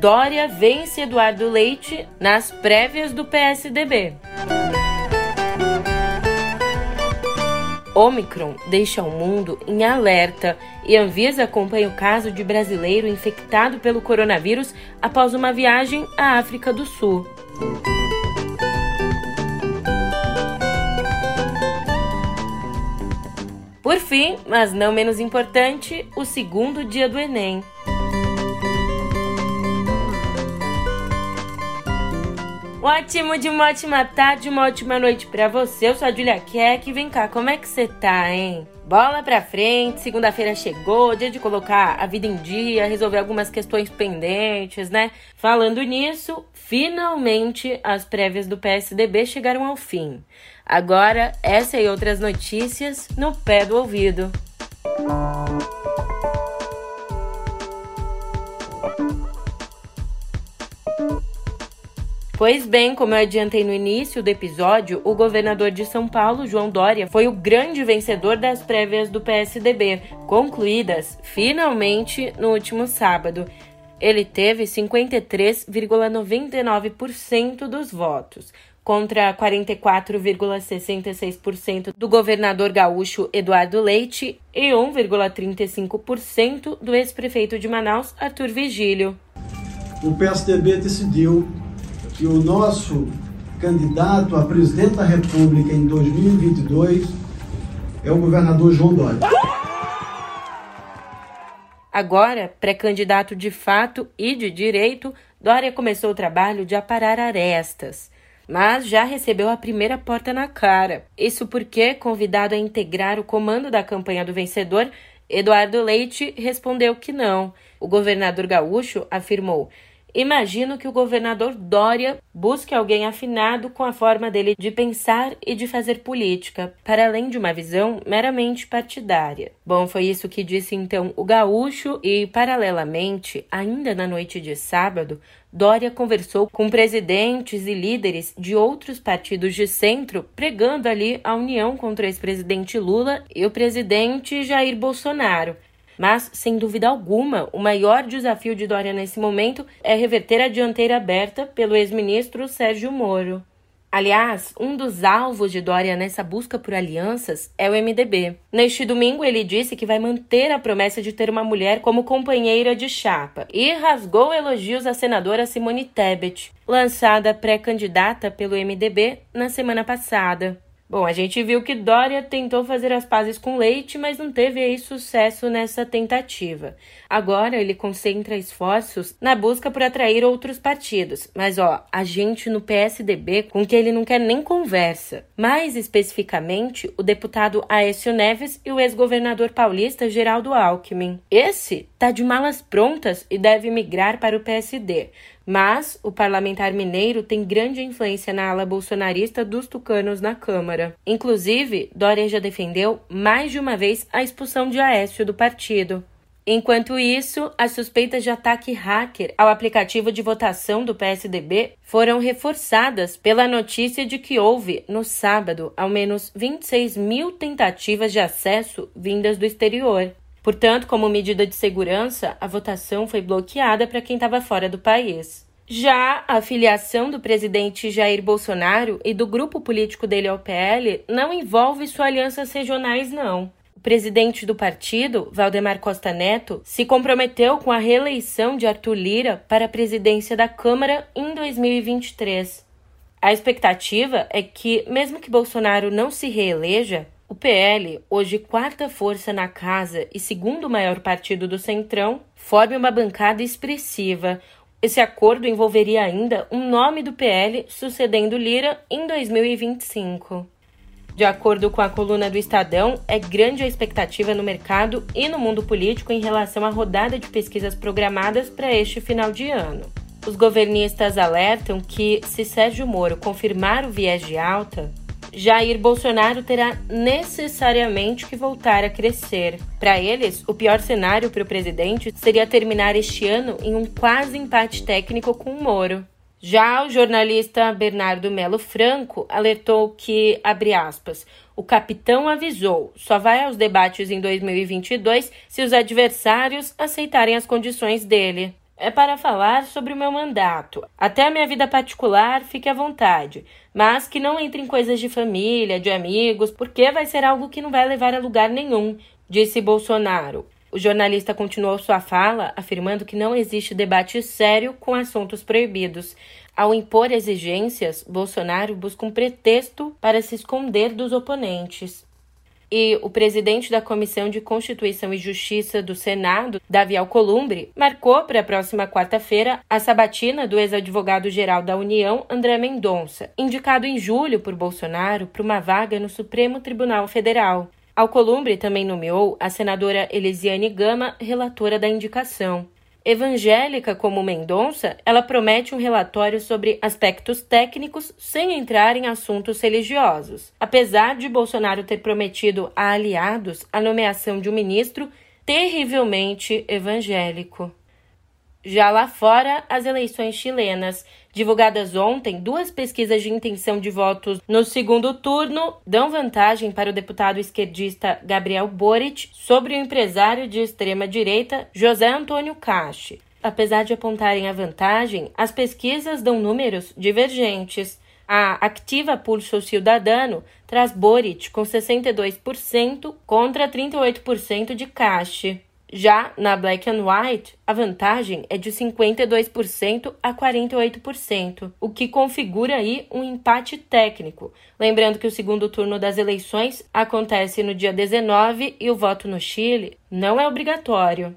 Dória vence Eduardo Leite nas prévias do PSDB. Omicron deixa o mundo em alerta e Anvisa acompanha o caso de brasileiro infectado pelo coronavírus após uma viagem à África do Sul. Por fim, mas não menos importante, o segundo dia do Enem. Ótimo de uma ótima tarde, uma ótima noite para você. Eu sou a Julia Keck. Vem cá, como é que você tá, hein? Bola pra frente, segunda-feira chegou, dia de colocar a vida em dia, resolver algumas questões pendentes, né? Falando nisso, finalmente as prévias do PSDB chegaram ao fim. Agora, essa e outras notícias no pé do ouvido. Pois bem, como eu adiantei no início do episódio, o governador de São Paulo, João Dória, foi o grande vencedor das prévias do PSDB, concluídas finalmente no último sábado. Ele teve 53,99% dos votos, contra 44,66% do governador gaúcho Eduardo Leite e 1,35% do ex-prefeito de Manaus, Arthur Vigílio. O PSDB decidiu que o nosso candidato a presidente da República em 2022 é o governador João Dória. Agora, pré-candidato de fato e de direito, Dória começou o trabalho de aparar arestas, mas já recebeu a primeira porta na cara. Isso porque, convidado a integrar o comando da campanha do vencedor, Eduardo Leite respondeu que não. O governador gaúcho afirmou Imagino que o governador Dória busque alguém afinado com a forma dele de pensar e de fazer política, para além de uma visão meramente partidária. Bom, foi isso que disse então o gaúcho e, paralelamente, ainda na noite de sábado, Dória conversou com presidentes e líderes de outros partidos de centro, pregando ali a união contra o ex-presidente Lula e o presidente Jair Bolsonaro. Mas, sem dúvida alguma, o maior desafio de Dória nesse momento é reverter a dianteira aberta pelo ex-ministro Sérgio Moro. Aliás, um dos alvos de Dória nessa busca por alianças é o MDB. Neste domingo, ele disse que vai manter a promessa de ter uma mulher como companheira de chapa e rasgou elogios à senadora Simone Tebet, lançada pré-candidata pelo MDB na semana passada. Bom, a gente viu que Dória tentou fazer as pazes com Leite, mas não teve aí sucesso nessa tentativa. Agora ele concentra esforços na busca por atrair outros partidos. Mas ó, a gente no PSDB com que ele não quer nem conversa. Mais especificamente, o deputado Aécio Neves e o ex-governador paulista Geraldo Alckmin. Esse tá de malas prontas e deve migrar para o PSD. Mas o parlamentar mineiro tem grande influência na ala bolsonarista dos tucanos na Câmara. Inclusive, Dória já defendeu mais de uma vez a expulsão de Aécio do partido. Enquanto isso, as suspeitas de ataque hacker ao aplicativo de votação do PSDB foram reforçadas pela notícia de que houve, no sábado, ao menos 26 mil tentativas de acesso vindas do exterior. Portanto, como medida de segurança, a votação foi bloqueada para quem estava fora do país. Já a filiação do presidente Jair Bolsonaro e do grupo político dele ao PL não envolve suas alianças regionais, não. O presidente do partido, Valdemar Costa Neto, se comprometeu com a reeleição de Arthur Lira para a presidência da Câmara em 2023. A expectativa é que, mesmo que Bolsonaro não se reeleja, o PL, hoje quarta força na casa e segundo maior partido do Centrão, forme uma bancada expressiva. Esse acordo envolveria ainda um nome do PL sucedendo Lira em 2025. De acordo com a coluna do Estadão, é grande a expectativa no mercado e no mundo político em relação à rodada de pesquisas programadas para este final de ano. Os governistas alertam que, se Sérgio Moro confirmar o viés de alta, Jair Bolsonaro terá necessariamente que voltar a crescer. Para eles, o pior cenário para o presidente seria terminar este ano em um quase empate técnico com o Moro. Já o jornalista Bernardo Melo Franco alertou que, abre aspas, o capitão avisou, só vai aos debates em 2022 se os adversários aceitarem as condições dele. É para falar sobre o meu mandato. Até a minha vida particular, fique à vontade, mas que não entre em coisas de família, de amigos, porque vai ser algo que não vai levar a lugar nenhum, disse Bolsonaro. O jornalista continuou sua fala, afirmando que não existe debate sério com assuntos proibidos. Ao impor exigências, Bolsonaro busca um pretexto para se esconder dos oponentes. E o presidente da Comissão de Constituição e Justiça do Senado, Davi Alcolumbre, marcou para a próxima quarta-feira a sabatina do ex-advogado-geral da União, André Mendonça, indicado em julho por Bolsonaro para uma vaga no Supremo Tribunal Federal. Alcolumbre também nomeou a senadora Elisiane Gama relatora da indicação. Evangélica como Mendonça, ela promete um relatório sobre aspectos técnicos sem entrar em assuntos religiosos. Apesar de Bolsonaro ter prometido a aliados a nomeação de um ministro terrivelmente evangélico. Já lá fora, as eleições chilenas, divulgadas ontem, duas pesquisas de intenção de votos no segundo turno dão vantagem para o deputado esquerdista Gabriel Boric sobre o empresário de extrema-direita José Antônio Cache. Apesar de apontarem a vantagem, as pesquisas dão números divergentes. A Activa Pulso Cidadano traz Boric com 62% contra 38% de Cache. Já na Black and White, a vantagem é de 52% a 48%, o que configura aí um empate técnico. Lembrando que o segundo turno das eleições acontece no dia 19 e o voto no Chile não é obrigatório.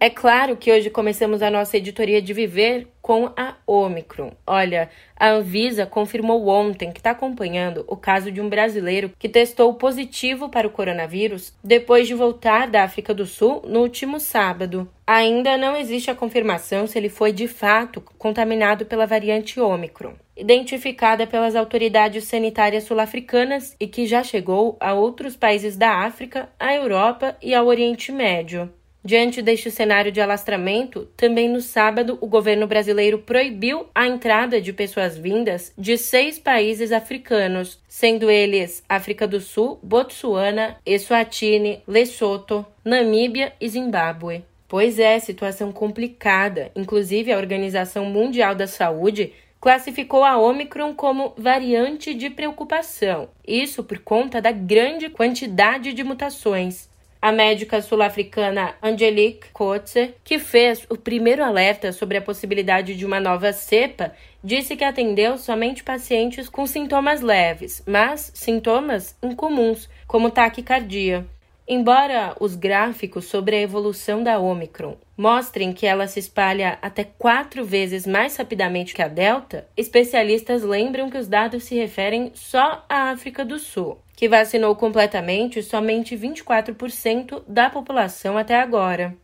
É claro que hoje começamos a nossa editoria de viver com a Omicron. Olha, a Anvisa confirmou ontem que está acompanhando o caso de um brasileiro que testou positivo para o coronavírus depois de voltar da África do Sul no último sábado. Ainda não existe a confirmação se ele foi de fato contaminado pela variante Omicron, identificada pelas autoridades sanitárias sul-africanas e que já chegou a outros países da África, à Europa e ao Oriente Médio. Diante deste cenário de alastramento, também no sábado, o governo brasileiro proibiu a entrada de pessoas vindas de seis países africanos, sendo eles África do Sul, Botsuana, Eswatini, Lesoto, Namíbia e Zimbábue. Pois é, situação complicada. Inclusive, a Organização Mundial da Saúde classificou a Omicron como variante de preocupação. Isso por conta da grande quantidade de mutações a médica sul-africana Angelique Kotze, que fez o primeiro alerta sobre a possibilidade de uma nova cepa, disse que atendeu somente pacientes com sintomas leves, mas sintomas incomuns, como taquicardia. Embora os gráficos sobre a evolução da Omicron mostrem que ela se espalha até quatro vezes mais rapidamente que a Delta, especialistas lembram que os dados se referem só à África do Sul, que vacinou completamente somente 24% da população até agora.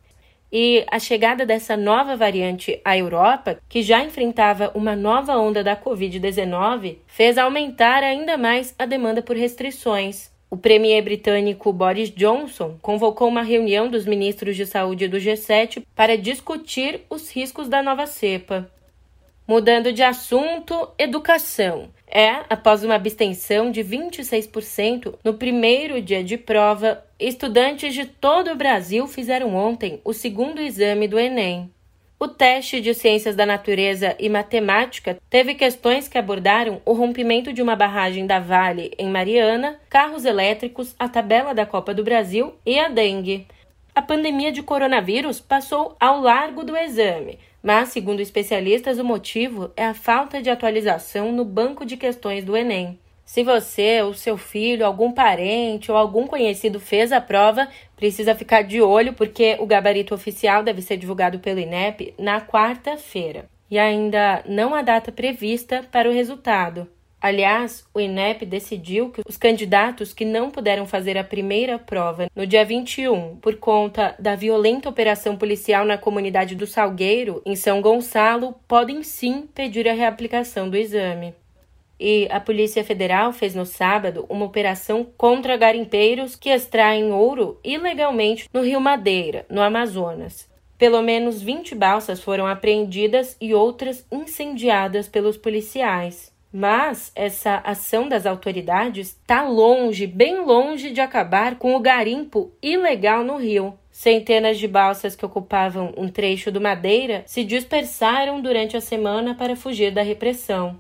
E a chegada dessa nova variante à Europa, que já enfrentava uma nova onda da Covid-19, fez aumentar ainda mais a demanda por restrições. O premier britânico Boris Johnson convocou uma reunião dos ministros de saúde do G7 para discutir os riscos da nova cepa. Mudando de assunto, educação. É, após uma abstenção de 26% no primeiro dia de prova, estudantes de todo o Brasil fizeram ontem o segundo exame do Enem. O teste de Ciências da Natureza e Matemática teve questões que abordaram o rompimento de uma barragem da Vale em Mariana, carros elétricos, a tabela da Copa do Brasil e a dengue. A pandemia de coronavírus passou ao largo do exame, mas, segundo especialistas, o motivo é a falta de atualização no banco de questões do Enem. Se você, o seu filho, algum parente ou algum conhecido fez a prova, precisa ficar de olho porque o gabarito oficial deve ser divulgado pelo INEP na quarta-feira. E ainda não há data prevista para o resultado. Aliás, o INEP decidiu que os candidatos que não puderam fazer a primeira prova no dia 21 por conta da violenta operação policial na comunidade do Salgueiro, em São Gonçalo, podem sim pedir a reaplicação do exame. E a Polícia Federal fez no sábado uma operação contra garimpeiros que extraem ouro ilegalmente no Rio Madeira, no Amazonas. Pelo menos 20 balsas foram apreendidas e outras incendiadas pelos policiais. Mas essa ação das autoridades está longe, bem longe de acabar com o garimpo ilegal no rio. Centenas de balsas que ocupavam um trecho do Madeira se dispersaram durante a semana para fugir da repressão.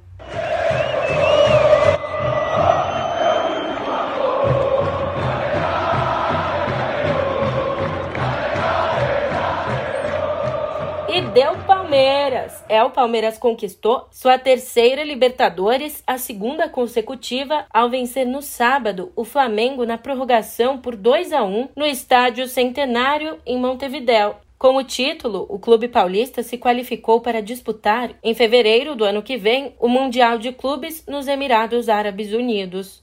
E deu Palmeiras. É, o Palmeiras conquistou sua terceira Libertadores, a segunda consecutiva, ao vencer no sábado o Flamengo na prorrogação por 2 a 1 no Estádio Centenário em Montevidéu. Com o título, o clube paulista se qualificou para disputar, em fevereiro do ano que vem, o Mundial de Clubes nos Emirados Árabes Unidos.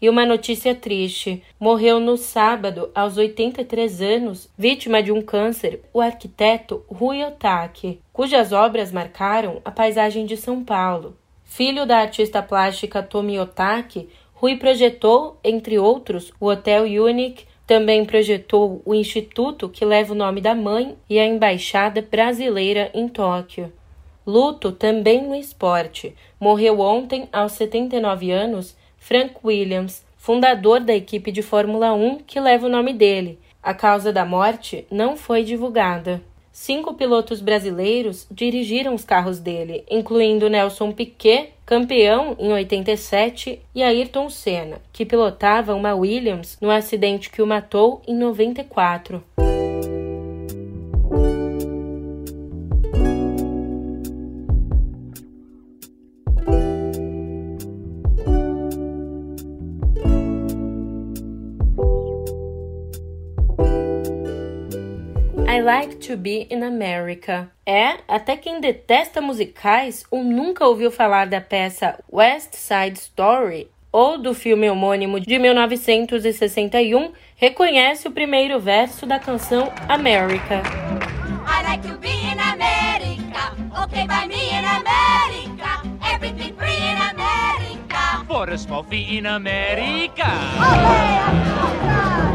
E uma notícia triste: morreu no sábado, aos 83 anos, vítima de um câncer, o arquiteto Rui Otaki, cujas obras marcaram a paisagem de São Paulo. Filho da artista plástica Tomi Otaki, Rui projetou, entre outros, o Hotel Unique, também projetou o instituto que leva o nome da mãe e a embaixada brasileira em Tóquio. Luto também no esporte. Morreu ontem, aos 79 anos, Frank Williams, fundador da equipe de Fórmula 1 que leva o nome dele. A causa da morte não foi divulgada. Cinco pilotos brasileiros dirigiram os carros dele, incluindo Nelson Piquet, campeão em 87, e Ayrton Senna, que pilotava uma Williams no acidente que o matou em 94. To Be in America. É, até quem detesta musicais ou nunca ouviu falar da peça West Side Story ou do filme homônimo de 1961 reconhece o primeiro verso da canção America. I like to be in America, okay by me in America, everything free in America. For a small fee in America. Okay,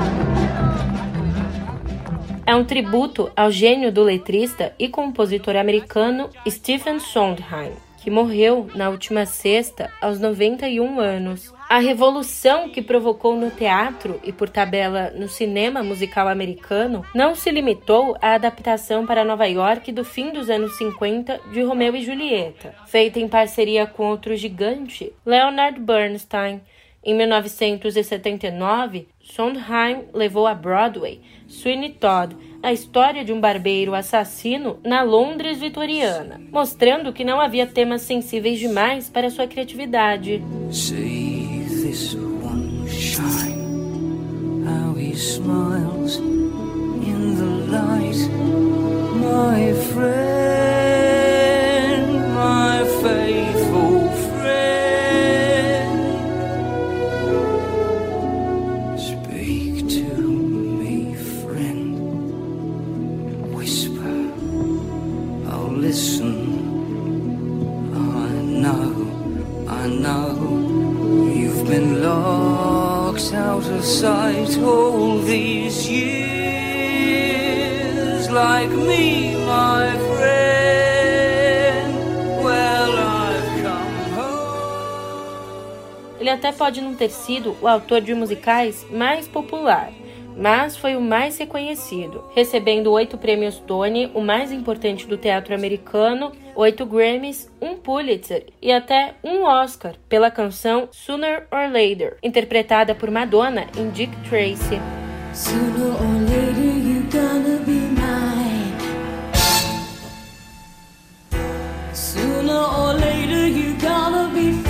é um tributo ao gênio do letrista e compositor americano Stephen Sondheim, que morreu na última sexta aos 91 anos. A revolução que provocou no teatro e, por tabela, no cinema musical americano não se limitou à adaptação para Nova York do fim dos anos 50 de Romeu e Julieta, feita em parceria com outro gigante, Leonard Bernstein. Em 1979, Sondheim levou a Broadway Sweeney Todd, a história de um barbeiro assassino na Londres vitoriana, mostrando que não havia temas sensíveis demais para sua criatividade. My friend. Até pode não ter sido o autor de musicais mais popular, mas foi o mais reconhecido, recebendo oito prêmios Tony, o mais importante do teatro americano, oito Grammys, um Pulitzer e até um Oscar pela canção Sooner or Later, interpretada por Madonna em Dick Tracy. Sooner or later you gonna be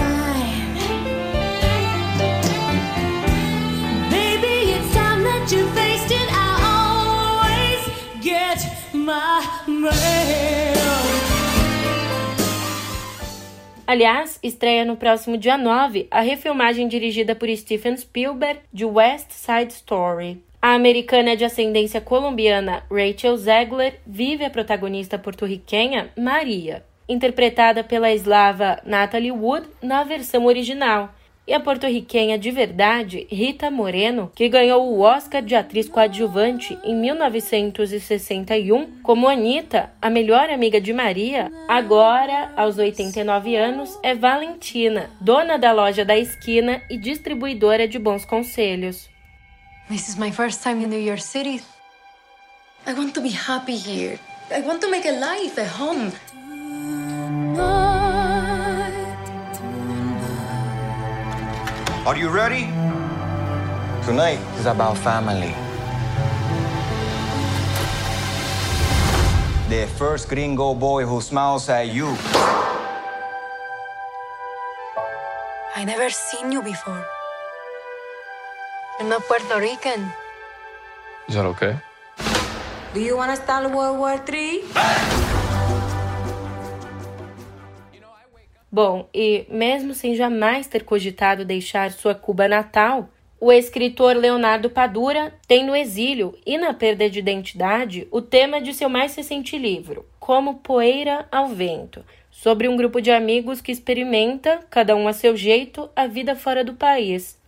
Aliás, estreia no próximo dia 9 a refilmagem dirigida por Steven Spielberg de West Side Story. A americana de ascendência colombiana Rachel Zegler vive a protagonista porto-riquenha Maria, interpretada pela eslava Natalie Wood na versão original. E a porto-riquenha de verdade Rita Moreno, que ganhou o Oscar de atriz coadjuvante em 1961 como Anita, a melhor amiga de Maria, agora, aos 89 anos, é Valentina, dona da loja da esquina e distribuidora de bons conselhos. This is my first time in New York City. I want to be happy here. I want to make a life, a home. Are you ready? Tonight is about family. The first gringo boy who smiles at you. I never seen you before. You're not Puerto Rican. Is that okay? Do you want to start World War III? Bom, e mesmo sem jamais ter cogitado deixar sua Cuba natal, o escritor Leonardo Padura tem no exílio e na perda de identidade o tema de seu mais recente livro, Como Poeira ao Vento, sobre um grupo de amigos que experimenta, cada um a seu jeito, a vida fora do país.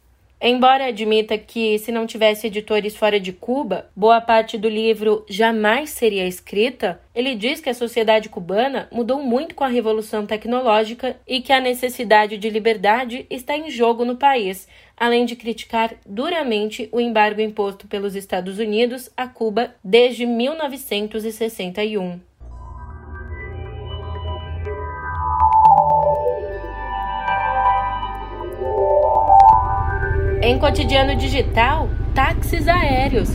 Embora admita que, se não tivesse editores fora de Cuba, boa parte do livro jamais seria escrita, ele diz que a sociedade cubana mudou muito com a revolução tecnológica e que a necessidade de liberdade está em jogo no país, além de criticar duramente o embargo imposto pelos Estados Unidos a Cuba desde 1961. Em cotidiano digital, táxis aéreos.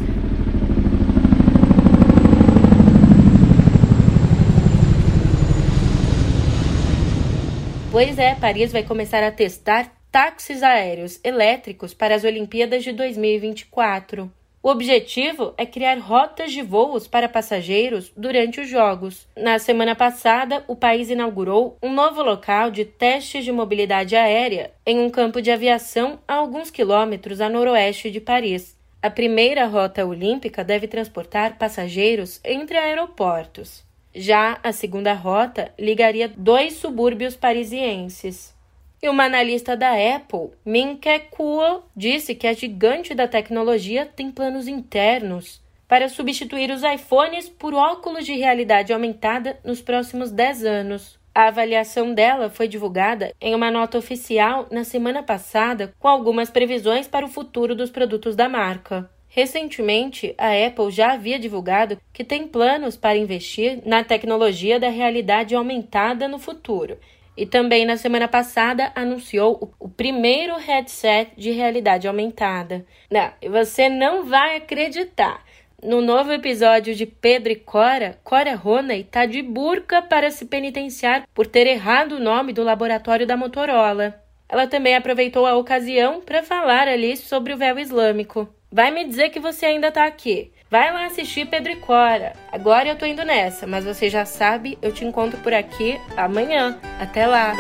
Pois é, Paris vai começar a testar táxis aéreos elétricos para as Olimpíadas de 2024. O objetivo é criar rotas de voos para passageiros durante os Jogos. Na semana passada, o país inaugurou um novo local de testes de mobilidade aérea em um campo de aviação a alguns quilômetros a noroeste de Paris. A primeira rota olímpica deve transportar passageiros entre aeroportos. Já a segunda rota ligaria dois subúrbios parisienses. E uma analista da Apple, Min-Ke Kuo, disse que a gigante da tecnologia tem planos internos para substituir os iPhones por óculos de realidade aumentada nos próximos 10 anos. A avaliação dela foi divulgada em uma nota oficial na semana passada, com algumas previsões para o futuro dos produtos da marca. Recentemente, a Apple já havia divulgado que tem planos para investir na tecnologia da realidade aumentada no futuro e também na semana passada anunciou o, primeiro headset de realidade aumentada. Não, você não vai acreditar. No novo episódio de Pedro e Cora, Cora Roney está de burca para se penitenciar por ter errado o nome do laboratório da Motorola. Ela também aproveitou a ocasião para falar ali sobre o véu islâmico. Vai me dizer que você ainda está aqui. Vai lá assistir Pedro e Cora. Agora eu tô indo nessa, mas você já sabe, eu te encontro por aqui amanhã. Até lá!